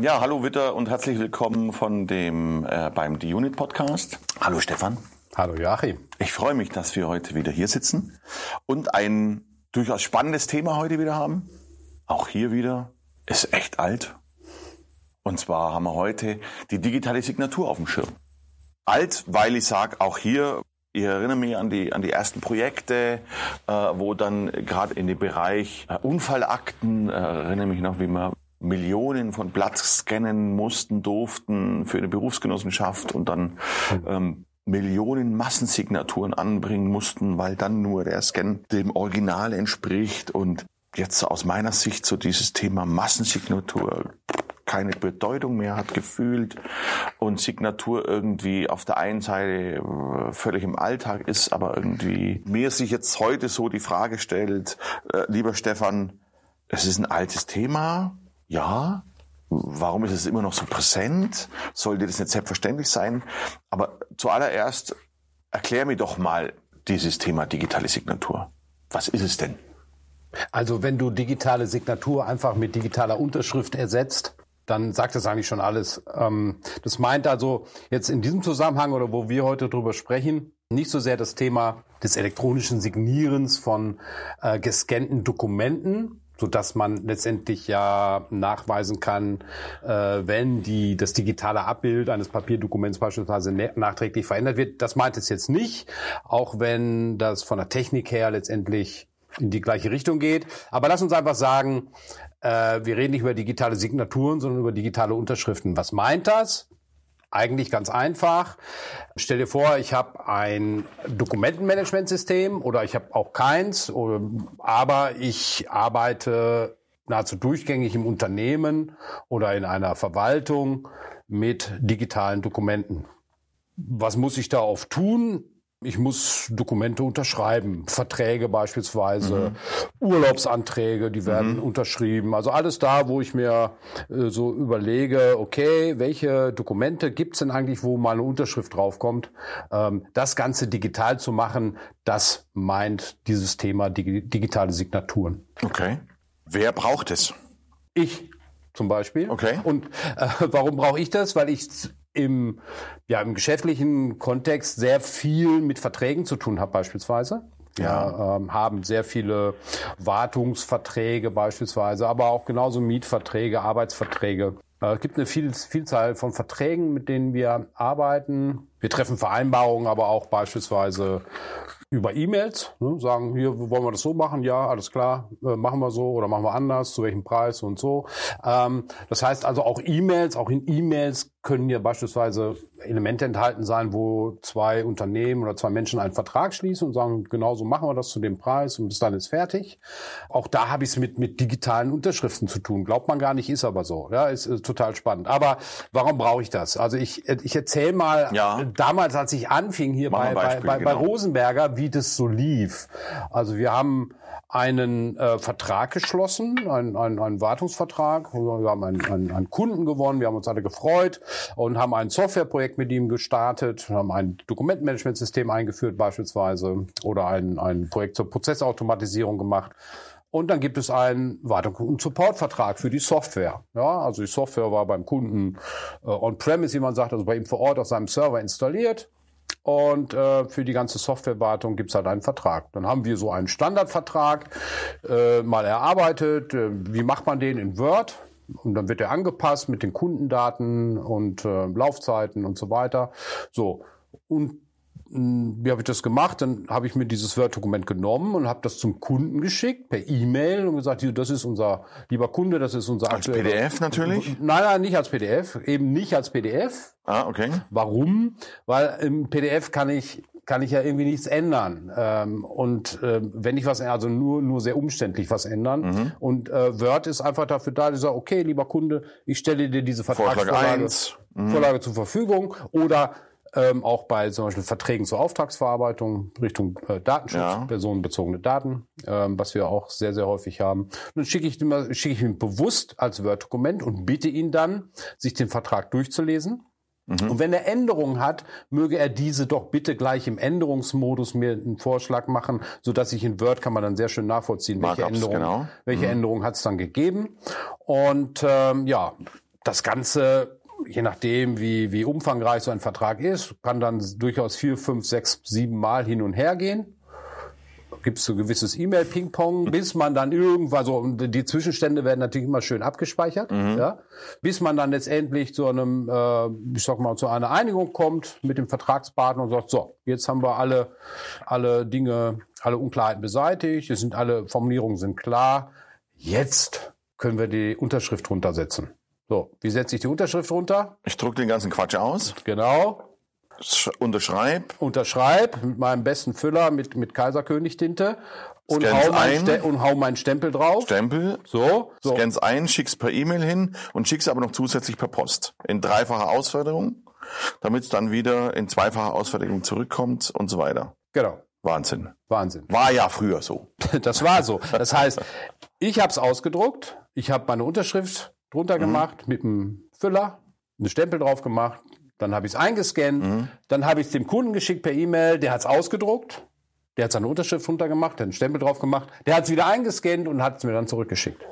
Ja, hallo Witter und herzlich willkommen von dem äh, beim The Unit Podcast. Hallo Stefan. Hallo Joachim. Ich freue mich, dass wir heute wieder hier sitzen und ein durchaus spannendes Thema heute wieder haben. Auch hier wieder ist echt alt. Und zwar haben wir heute die digitale Signatur auf dem Schirm. Alt, weil ich sage, auch hier ich erinnere mich an die, an die ersten Projekte, äh, wo dann gerade in dem Bereich äh, Unfallakten, äh, erinnere mich noch, wie wir Millionen von Blatt scannen mussten, durften für eine Berufsgenossenschaft und dann ähm, Millionen Massensignaturen anbringen mussten, weil dann nur der Scan dem Original entspricht. Und jetzt aus meiner Sicht so dieses Thema Massensignatur keine Bedeutung mehr hat gefühlt und Signatur irgendwie auf der einen Seite äh, völlig im Alltag ist, aber irgendwie mir sich jetzt heute so die Frage stellt, äh, lieber Stefan, es ist ein altes Thema, ja, warum ist es immer noch so präsent? Sollte das nicht selbstverständlich sein? Aber zuallererst erklär mir doch mal dieses Thema digitale Signatur. Was ist es denn? Also wenn du digitale Signatur einfach mit digitaler Unterschrift ersetzt, dann sagt das eigentlich schon alles. Ähm, das meint also jetzt in diesem Zusammenhang oder wo wir heute drüber sprechen, nicht so sehr das Thema des elektronischen Signierens von äh, gescannten Dokumenten, so dass man letztendlich ja nachweisen kann, äh, wenn die das digitale Abbild eines Papierdokuments beispielsweise nachträglich verändert wird. Das meint es jetzt nicht, auch wenn das von der Technik her letztendlich in die gleiche Richtung geht. Aber lass uns einfach sagen, äh, wir reden nicht über digitale Signaturen, sondern über digitale Unterschriften. Was meint das? Eigentlich ganz einfach. Stell dir vor, ich habe ein Dokumentenmanagementsystem oder ich habe auch keins, aber ich arbeite nahezu durchgängig im Unternehmen oder in einer Verwaltung mit digitalen Dokumenten. Was muss ich da oft tun? Ich muss Dokumente unterschreiben, Verträge beispielsweise, mhm. Urlaubsanträge, die werden mhm. unterschrieben. Also alles da, wo ich mir äh, so überlege, okay, welche Dokumente gibt's denn eigentlich, wo mal eine Unterschrift draufkommt? Ähm, das Ganze digital zu machen, das meint dieses Thema dig digitale Signaturen. Okay. Wer braucht es? Ich zum Beispiel. Okay. Und äh, warum brauche ich das? Weil ich im, ja, im geschäftlichen Kontext sehr viel mit Verträgen zu tun habe beispielsweise. Wir ja. ähm, haben sehr viele Wartungsverträge beispielsweise, aber auch genauso Mietverträge, Arbeitsverträge. Äh, es gibt eine viel, Vielzahl von Verträgen, mit denen wir arbeiten. Wir treffen Vereinbarungen, aber auch beispielsweise über E-Mails, ne, sagen, hier wollen wir das so machen, ja, alles klar, äh, machen wir so oder machen wir anders, zu welchem Preis und so. Ähm, das heißt also auch E-Mails, auch in E-Mails können hier beispielsweise Elemente enthalten sein, wo zwei Unternehmen oder zwei Menschen einen Vertrag schließen und sagen, genau so machen wir das zu dem Preis und bis dann ist fertig. Auch da habe ich es mit, mit digitalen Unterschriften zu tun. Glaubt man gar nicht, ist aber so. Ja, ist, ist total spannend. Aber warum brauche ich das? Also ich, ich erzähle mal, ja. Damals, als ich anfing hier bei, Beispiel, bei, bei, genau. bei Rosenberger, wie das so lief. Also wir haben einen äh, Vertrag geschlossen, einen, einen, einen Wartungsvertrag. Wir haben einen, einen, einen Kunden gewonnen, wir haben uns alle gefreut und haben ein Softwareprojekt mit ihm gestartet, haben ein Dokumentenmanagementsystem eingeführt beispielsweise oder ein, ein Projekt zur Prozessautomatisierung gemacht. Und dann gibt es einen Wartung- und Supportvertrag für die Software. Ja, also die Software war beim Kunden äh, on-premise, wie man sagt, also bei ihm vor Ort auf seinem Server installiert. Und äh, für die ganze Softwarewartung gibt's halt einen Vertrag. Dann haben wir so einen Standardvertrag äh, mal erarbeitet. Äh, wie macht man den in Word? Und dann wird er angepasst mit den Kundendaten und äh, Laufzeiten und so weiter. So. Und wie habe ich das gemacht? Dann habe ich mir dieses Word-Dokument genommen und habe das zum Kunden geschickt per E-Mail und gesagt, das ist unser lieber Kunde, das ist unser als PDF natürlich. Nein, nein, nicht als PDF, eben nicht als PDF. Ah, okay. Warum? Weil im PDF kann ich kann ich ja irgendwie nichts ändern. Ähm, und äh, wenn ich was, also nur, nur sehr umständlich was ändern. Mhm. Und äh, Word ist einfach dafür da, sagt, okay, lieber Kunde, ich stelle dir diese Vertragsvorlage mhm. Vorlage zur Verfügung oder ähm, auch bei zum Beispiel Verträgen zur Auftragsverarbeitung Richtung äh, Datenschutz, ja. personenbezogene Daten, ähm, was wir auch sehr, sehr häufig haben. dann schicke ich, immer, schicke ich ihn bewusst als Word-Dokument und bitte ihn dann, sich den Vertrag durchzulesen. Mhm. Und wenn er Änderungen hat, möge er diese doch bitte gleich im Änderungsmodus mir einen Vorschlag machen, so dass ich in Word kann man dann sehr schön nachvollziehen, welche Änderungen, genau. welche mhm. Änderungen hat es dann gegeben. Und ähm, ja, das Ganze, je nachdem, wie, wie umfangreich so ein Vertrag ist, kann dann durchaus vier, fünf, sechs, sieben Mal hin und her gehen gibt es so gewisses E-Mail-Ping-Pong, bis man dann irgendwann so, und die Zwischenstände werden natürlich immer schön abgespeichert, mhm. ja, bis man dann letztendlich zu einem, äh, ich sag mal, zu einer Einigung kommt mit dem Vertragspartner und sagt, so, jetzt haben wir alle, alle Dinge, alle Unklarheiten beseitigt, es sind alle Formulierungen sind klar, jetzt können wir die Unterschrift runtersetzen. So, wie setze ich die Unterschrift runter? Ich drucke den ganzen Quatsch aus. Genau unterschreib. Unterschreib mit meinem besten Füller mit, mit Kaiserkönig-Tinte und hau, ein, und hau meinen Stempel drauf. Stempel. So. so. Scans ein, schick's per E-Mail hin und schick's aber noch zusätzlich per Post. In dreifacher Ausfertigung, damit es dann wieder in zweifacher Ausfertigung zurückkommt und so weiter. Genau. Wahnsinn. Wahnsinn. War ja früher so. das war so. Das heißt, ich habe es ausgedruckt, ich habe meine Unterschrift drunter mhm. gemacht mit einem Füller, einen Stempel drauf gemacht, dann habe ich es eingescannt, mhm. dann habe ich es dem Kunden geschickt per E-Mail, der hat es ausgedruckt, der hat seine Unterschrift runtergemacht, der hat einen Stempel drauf gemacht, der hat es wieder eingescannt und hat es mir dann zurückgeschickt.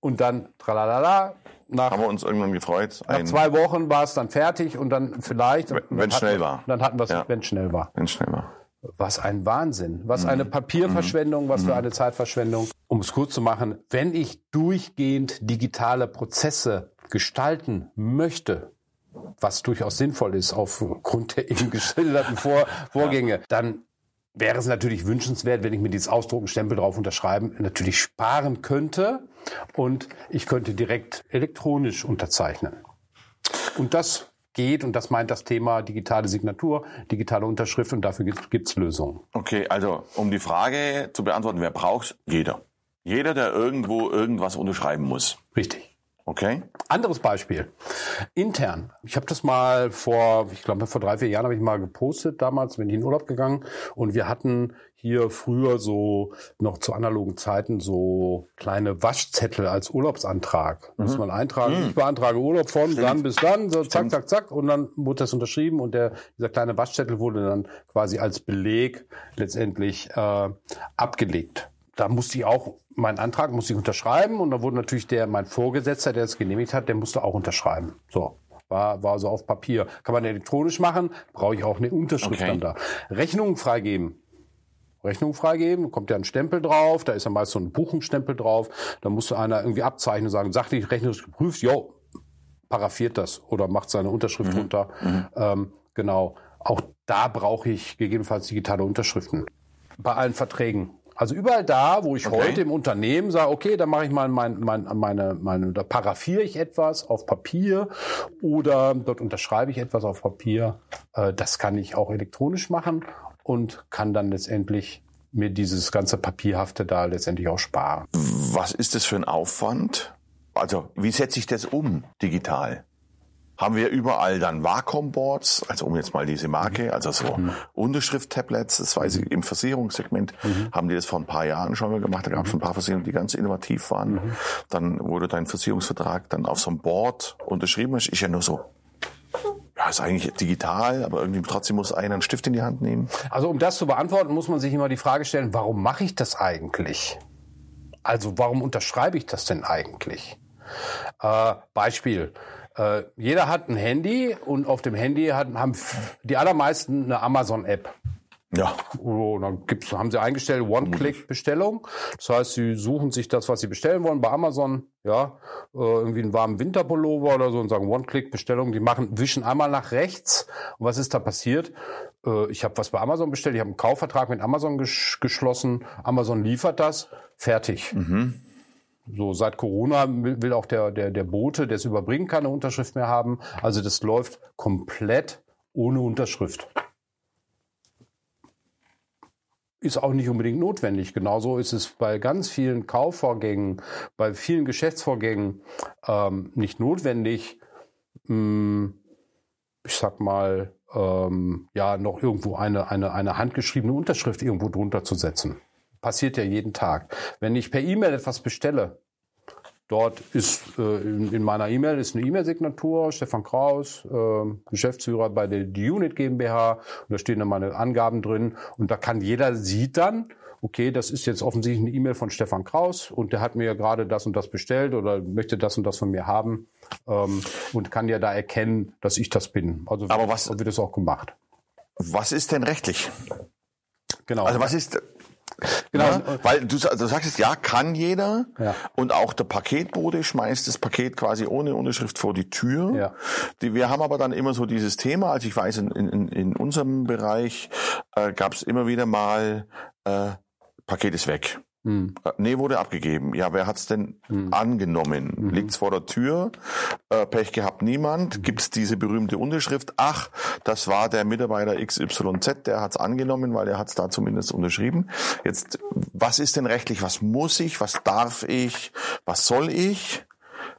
Und dann, tralalala, nach, haben wir uns irgendwann gefreut. Nach zwei Wochen war es dann fertig und dann vielleicht. Wenn es schnell war. Dann hatten wir es, ja. wenn es schnell war. Wenn schnell war. Was ein Wahnsinn. Was mhm. eine Papierverschwendung, was für mhm. eine Zeitverschwendung. Um es kurz zu machen, wenn ich durchgehend digitale Prozesse gestalten möchte, was durchaus sinnvoll ist aufgrund der eben geschilderten Vor Vorgänge, dann wäre es natürlich wünschenswert, wenn ich mir dieses Ausdrucken, Stempel drauf unterschreiben, natürlich sparen könnte und ich könnte direkt elektronisch unterzeichnen. Und das geht und das meint das Thema digitale Signatur, digitale Unterschrift und dafür gibt es Lösungen. Okay, also um die Frage zu beantworten, wer braucht Jeder. Jeder, der irgendwo irgendwas unterschreiben muss. Richtig. Okay. Anderes Beispiel. Intern. Ich habe das mal vor, ich glaube vor drei, vier Jahren habe ich mal gepostet, damals bin ich in Urlaub gegangen und wir hatten hier früher so noch zu analogen Zeiten so kleine Waschzettel als Urlaubsantrag. Mhm. Muss man eintragen, mhm. ich beantrage Urlaub von Stimmt. dann bis dann, so zack, zack, zack und dann wurde das unterschrieben und der, dieser kleine Waschzettel wurde dann quasi als Beleg letztendlich äh, abgelegt da musste ich auch meinen Antrag musste ich unterschreiben und da wurde natürlich der mein Vorgesetzter, der es genehmigt hat, der musste auch unterschreiben. So war war so auf Papier. Kann man elektronisch machen, brauche ich auch eine Unterschrift okay. dann da. Rechnungen freigeben. Rechnung freigeben, kommt ja ein Stempel drauf, da ist ja meist so ein Buchungsstempel drauf, da musste einer irgendwie abzeichnen und sagen, sachlich rechnerisch geprüft, jo, paraffiert das oder macht seine Unterschrift mhm. runter. Mhm. Ähm, genau. Auch da brauche ich gegebenenfalls digitale Unterschriften. Bei allen Verträgen. Also überall da, wo ich okay. heute im Unternehmen sage, okay, da mache ich mal mein, mein, meine, meine, da paraphiere ich etwas auf Papier oder dort unterschreibe ich etwas auf Papier. Äh, das kann ich auch elektronisch machen und kann dann letztendlich mir dieses ganze Papierhafte da letztendlich auch sparen. Was ist das für ein Aufwand? Also wie setze ich das um digital? Haben wir überall dann Wacom-Boards, also um jetzt mal diese Marke, mhm. also so mhm. Unterschrift-Tablets, das weiß ich, im Versicherungssegment mhm. haben die das vor ein paar Jahren schon mal gemacht, da gab es mhm. ein paar Versicherungen, die ganz innovativ waren. Mhm. Dann wurde dein Versicherungsvertrag dann auf so einem Board unterschrieben, das ist ja nur so ja, ist eigentlich digital, aber irgendwie trotzdem muss einer einen Stift in die Hand nehmen. Also um das zu beantworten, muss man sich immer die Frage stellen, warum mache ich das eigentlich? Also warum unterschreibe ich das denn eigentlich? Äh, Beispiel. Äh, jeder hat ein Handy und auf dem Handy hat, haben die allermeisten eine Amazon-App. Ja. Oh, dann gibt's, haben sie eingestellt One-Click-Bestellung. Das heißt, sie suchen sich das, was sie bestellen wollen bei Amazon, ja, äh, irgendwie einen warmen Winterpullover oder so und sagen One-Click-Bestellung. Die machen, wischen einmal nach rechts. Und was ist da passiert? Äh, ich habe was bei Amazon bestellt, ich habe einen Kaufvertrag mit Amazon ges geschlossen. Amazon liefert das, fertig. Mhm. So seit Corona will auch der, der, der Bote, der es überbringen kann, eine Unterschrift mehr haben. Also das läuft komplett ohne Unterschrift. Ist auch nicht unbedingt notwendig. Genauso ist es bei ganz vielen Kaufvorgängen, bei vielen Geschäftsvorgängen ähm, nicht notwendig, mh, hm, ich sag mal, ähm, ja, noch irgendwo eine, eine, eine handgeschriebene Unterschrift irgendwo drunter zu setzen. Passiert ja jeden Tag. Wenn ich per E-Mail etwas bestelle, dort ist äh, in, in, meiner E-Mail ist eine E-Mail-Signatur, Stefan Kraus, äh, Geschäftsführer bei der Unit GmbH, und da stehen dann meine Angaben drin und da kann jeder sieht dann, okay, das ist jetzt offensichtlich eine E-Mail von Stefan Kraus und der hat mir gerade das und das bestellt oder möchte das und das von mir haben ähm, und kann ja da erkennen, dass ich das bin. Also Aber was- wird das auch gemacht. Was ist denn rechtlich? Genau. Also was ist, genau. Ja, weil du, du sagst ja, kann jeder. Ja. Und auch der Paketbote schmeißt das Paket quasi ohne Unterschrift vor die Tür. Ja. Die, wir haben aber dann immer so dieses Thema, also ich weiß, in, in, in unserem Bereich äh, gab es immer wieder mal, äh, Paket ist weg. Hm. Äh, Nee, wurde abgegeben. Ja, wer hat's denn angenommen? Mhm. Liegt's vor der Tür? Äh, Pech gehabt niemand? Gibt's diese berühmte Unterschrift? Ach, das war der Mitarbeiter XYZ, der hat's angenommen, weil er hat's da zumindest unterschrieben. Jetzt, was ist denn rechtlich? Was muss ich? Was darf ich? Was soll ich?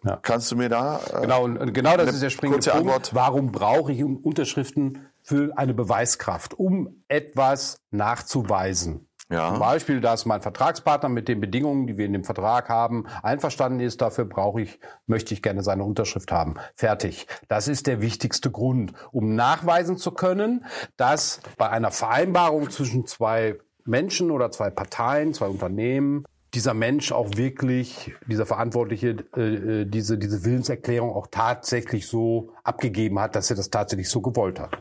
Ja. Kannst du mir da? Äh, Genau, und genau das ist der springende kurze Punkt. Antwort. Warum brauche ich Unterschriften für eine Beweiskraft, um etwas nachzuweisen? Ja. Zum Beispiel, dass mein Vertragspartner mit den Bedingungen, die wir in dem Vertrag haben, einverstanden ist. Dafür brauche ich, möchte ich gerne seine Unterschrift haben. Fertig. Das ist der wichtigste Grund, um nachweisen zu können, dass bei einer Vereinbarung zwischen zwei Menschen oder zwei Parteien, zwei Unternehmen, dieser Mensch auch wirklich, dieser Verantwortliche, äh, äh, diese, diese Willenserklärung auch tatsächlich so abgegeben hat, dass er das tatsächlich so gewollt hat.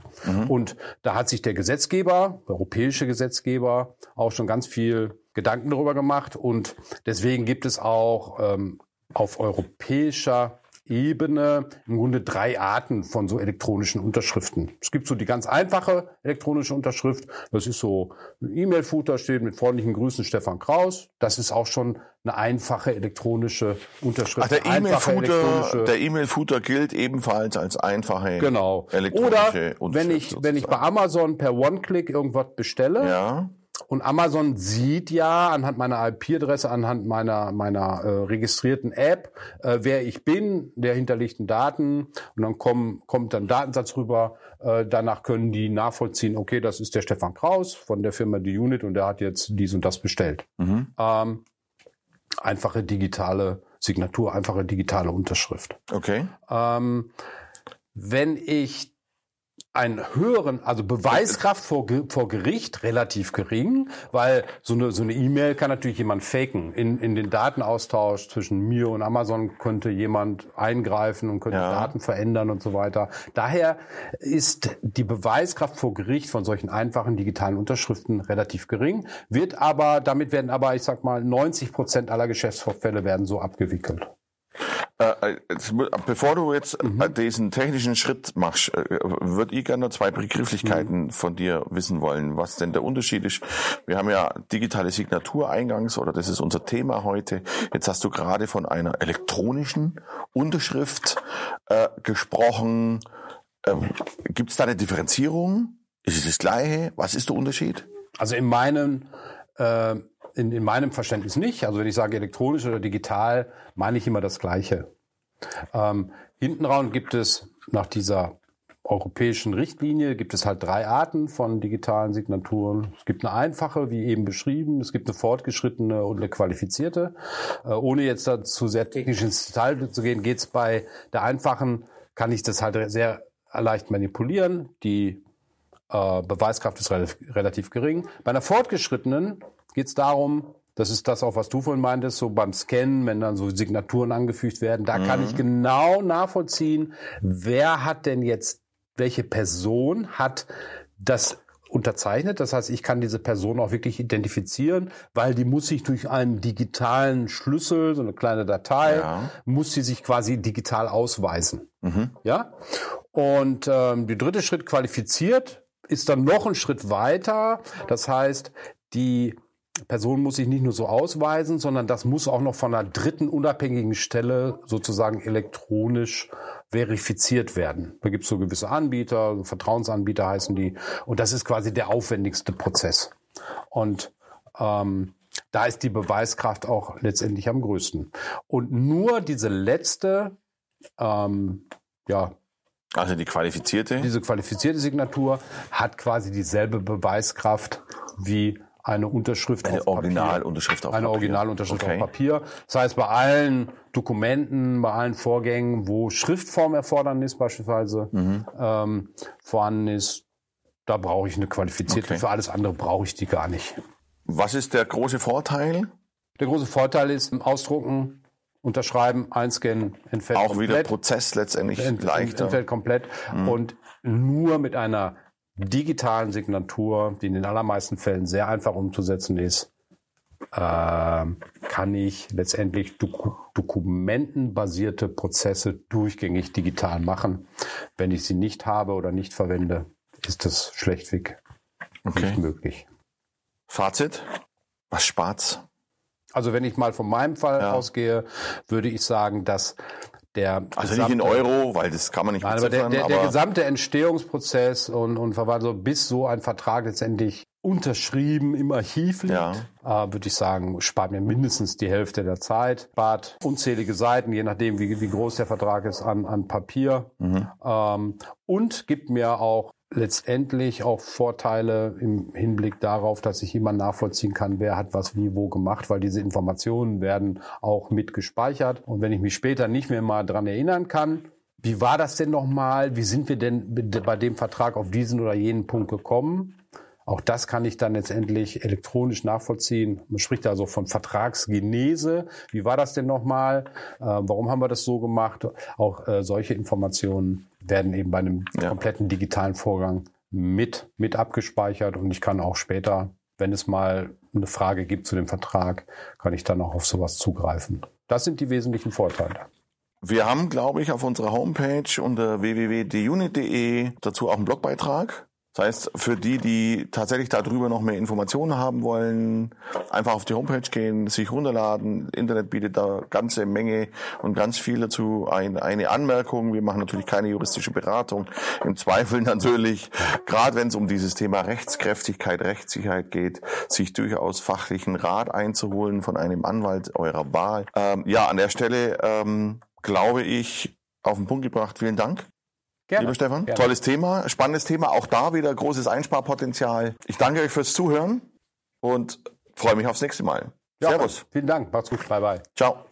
Und da hat sich der Gesetzgeber, der europäische Gesetzgeber, auch schon ganz viel Gedanken darüber gemacht. Und deswegen gibt es auch ähm, auf europäischer Ebene im Grunde drei Arten von so elektronischen Unterschriften. Es gibt so die ganz einfache elektronische Unterschrift. Das ist so ein E-Mail-Footer steht mit freundlichen Grüßen Stefan Kraus. Das ist auch schon eine einfache elektronische Unterschrift. Ach, der E-Mail-Footer, elektronische- der E-Mail-Footer gilt ebenfalls als einfache Genau. elektronische Oder wenn ich, wenn ich bei Amazon per One-Click irgendwas bestelle ja, und Amazon sieht ja anhand meiner IP-Adresse, anhand meiner, meiner äh, registrierten App, äh, wer ich bin, der hinterlegten Daten und dann kommen, kommt dann Datensatz rüber. Äh, danach können die nachvollziehen, okay, das ist der Stefan Kraus von der Firma Die Unit und der hat jetzt dies und das bestellt. Mhm. Ähm, einfache digitale Signatur, einfache digitale Unterschrift. okay. Ähm, wenn ich einen höheren, also Beweiskraft vor, vor Gericht relativ gering, weil so eine so eine E-Mail kann natürlich jemand faken. In, in den Datenaustausch zwischen mir und Amazon könnte jemand eingreifen und könnte Ja. Daten verändern und so weiter. Daher ist die Beweiskraft vor Gericht von solchen einfachen digitalen Unterschriften relativ gering, wird aber, damit werden aber, ich sag mal, 90 Prozent aller Geschäftsvorfälle werden so abgewickelt. Äh, äh, jetzt bevor du jetzt Mhm. äh, diesen technischen Schritt machst, würde ich gerne noch zwei Begrifflichkeiten Mhm. von dir wissen wollen, was denn der Unterschied ist. Wir haben ja digitale Signatur eingangs oder das ist unser Thema heute. Jetzt hast du gerade von einer elektronischen Unterschrift äh, gesprochen. Ähm, Gibt es da eine Differenzierung? Ist es das Gleiche? Was ist der Unterschied? Also in meinem, äh, in, in meinem Verständnis nicht. Also wenn ich sage elektronisch oder digital, meine ich immer das Gleiche. Ähm, hinten raus gibt es nach dieser europäischen Richtlinie gibt es halt drei Arten von digitalen Signaturen. Es gibt eine einfache, wie eben beschrieben. Es gibt eine fortgeschrittene und eine qualifizierte. Äh, ohne jetzt dazu sehr technisch ins Detail zu gehen, geht es bei der einfachen, kann ich das halt sehr leicht manipulieren. Die äh, Beweiskraft ist relativ gering. Bei einer fortgeschrittenen geht es darum, das ist das auch, was du vorhin meintest, so beim Scannen, wenn dann so Signaturen angefügt werden, da kann ich genau nachvollziehen, wer hat denn jetzt, welche Person hat das unterzeichnet. Das heißt, ich kann diese Person auch wirklich identifizieren, weil die muss sich durch einen digitalen Schlüssel, so eine kleine Datei, Ja. muss sie sich quasi digital ausweisen. Ja. Und ähm, der dritte Schritt qualifiziert ist dann noch ein Schritt weiter. Das heißt, die Person muss sich nicht nur so ausweisen, sondern das muss auch noch von einer dritten unabhängigen Stelle sozusagen elektronisch verifiziert werden. Da gibt es so gewisse Anbieter, so Vertrauensanbieter heißen die. Und das ist quasi der aufwendigste Prozess. Und ähm, da ist die Beweiskraft auch letztendlich am größten. Und nur diese letzte, ähm, ja, Also die qualifizierte. diese qualifizierte Signatur hat quasi dieselbe Beweiskraft wie eine Unterschrift Eine auf Papier. Originalunterschrift auf Eine Papier. Originalunterschrift Okay. auf Papier. Das heißt, bei allen Dokumenten, bei allen Vorgängen, wo Schriftform Erfordernis beispielsweise Mhm. ähm, vorhanden ist, da brauche ich eine qualifizierte. Okay. Für alles andere brauche ich die gar nicht. Was ist der große Vorteil? Der große Vorteil ist Ausdrucken, Unterschreiben, einscannen, entfällt Auch komplett. wieder Prozess letztendlich Ent- leichter. Entfällt komplett. Und nur mit einer digitalen Signatur, die in den allermeisten Fällen sehr einfach umzusetzen ist, ähm, kann ich letztendlich doku dokumentenbasierte Prozesse durchgängig digital machen. Wenn ich sie nicht habe oder nicht verwende, ist das schlechtweg Okay. nicht möglich. Fazit? Was spart's? Also wenn ich mal von meinem Fall Ja. ausgehe, würde ich sagen, dass der Also nicht in gesamte- Euro, weil das kann man nicht Nein, aber der, der, der aber gesamte Entstehungsprozess und, und Verwaltung, bis so ein Vertrag letztendlich unterschrieben im Archiv liegt, Ja. äh, würde ich sagen, spart mir mindestens die Hälfte der Zeit, spart unzählige Seiten, je nachdem, wie, wie groß der Vertrag ist, an, an Papier Mhm. ähm, und gibt mir auch letztendlich auch Vorteile im Hinblick darauf, dass ich immer nachvollziehen kann, wer hat was wie wo gemacht, weil diese Informationen werden auch mit gespeichert. Und wenn ich mich später nicht mehr mal dran erinnern kann, wie war das denn nochmal? Wie sind wir denn bei dem Vertrag auf diesen oder jenen Punkt gekommen? Auch das kann ich dann letztendlich elektronisch nachvollziehen. Man spricht also von Vertragsgenese. Wie war das denn nochmal? Äh, warum haben wir das so gemacht? Auch äh, solche Informationen werden eben bei einem Ja. kompletten digitalen Vorgang mit, mit abgespeichert und ich kann auch später, wenn es mal eine Frage gibt zu dem Vertrag, kann ich dann auch auf sowas zugreifen. Das sind die wesentlichen Vorteile. wir haben, glaube ich, auf unserer Homepage unter www.dunit.de dazu auch einen Blogbeitrag. Das heißt, für die, die tatsächlich darüber noch mehr Informationen haben wollen, einfach auf die Homepage gehen, sich runterladen. Internet bietet da ganze Menge und ganz viel dazu. Ein, eine Anmerkung, wir machen natürlich keine juristische Beratung. Im Zweifel natürlich, gerade wenn es um dieses Thema Rechtskräftigkeit, Rechtssicherheit geht, sich durchaus fachlichen Rat einzuholen von einem Anwalt eurer Wahl. Ähm, ja, an der Stelle ähm, glaube ich, auf den Punkt gebracht. Vielen Dank. Gerne. Lieber Stefan, Gerne. tolles Thema, spannendes Thema, auch da wieder großes Einsparpotenzial. Ich danke euch fürs Zuhören und freue mich aufs nächste Mal. Ja, Servus. Vielen Dank. Macht's gut. Bye bye. Ciao.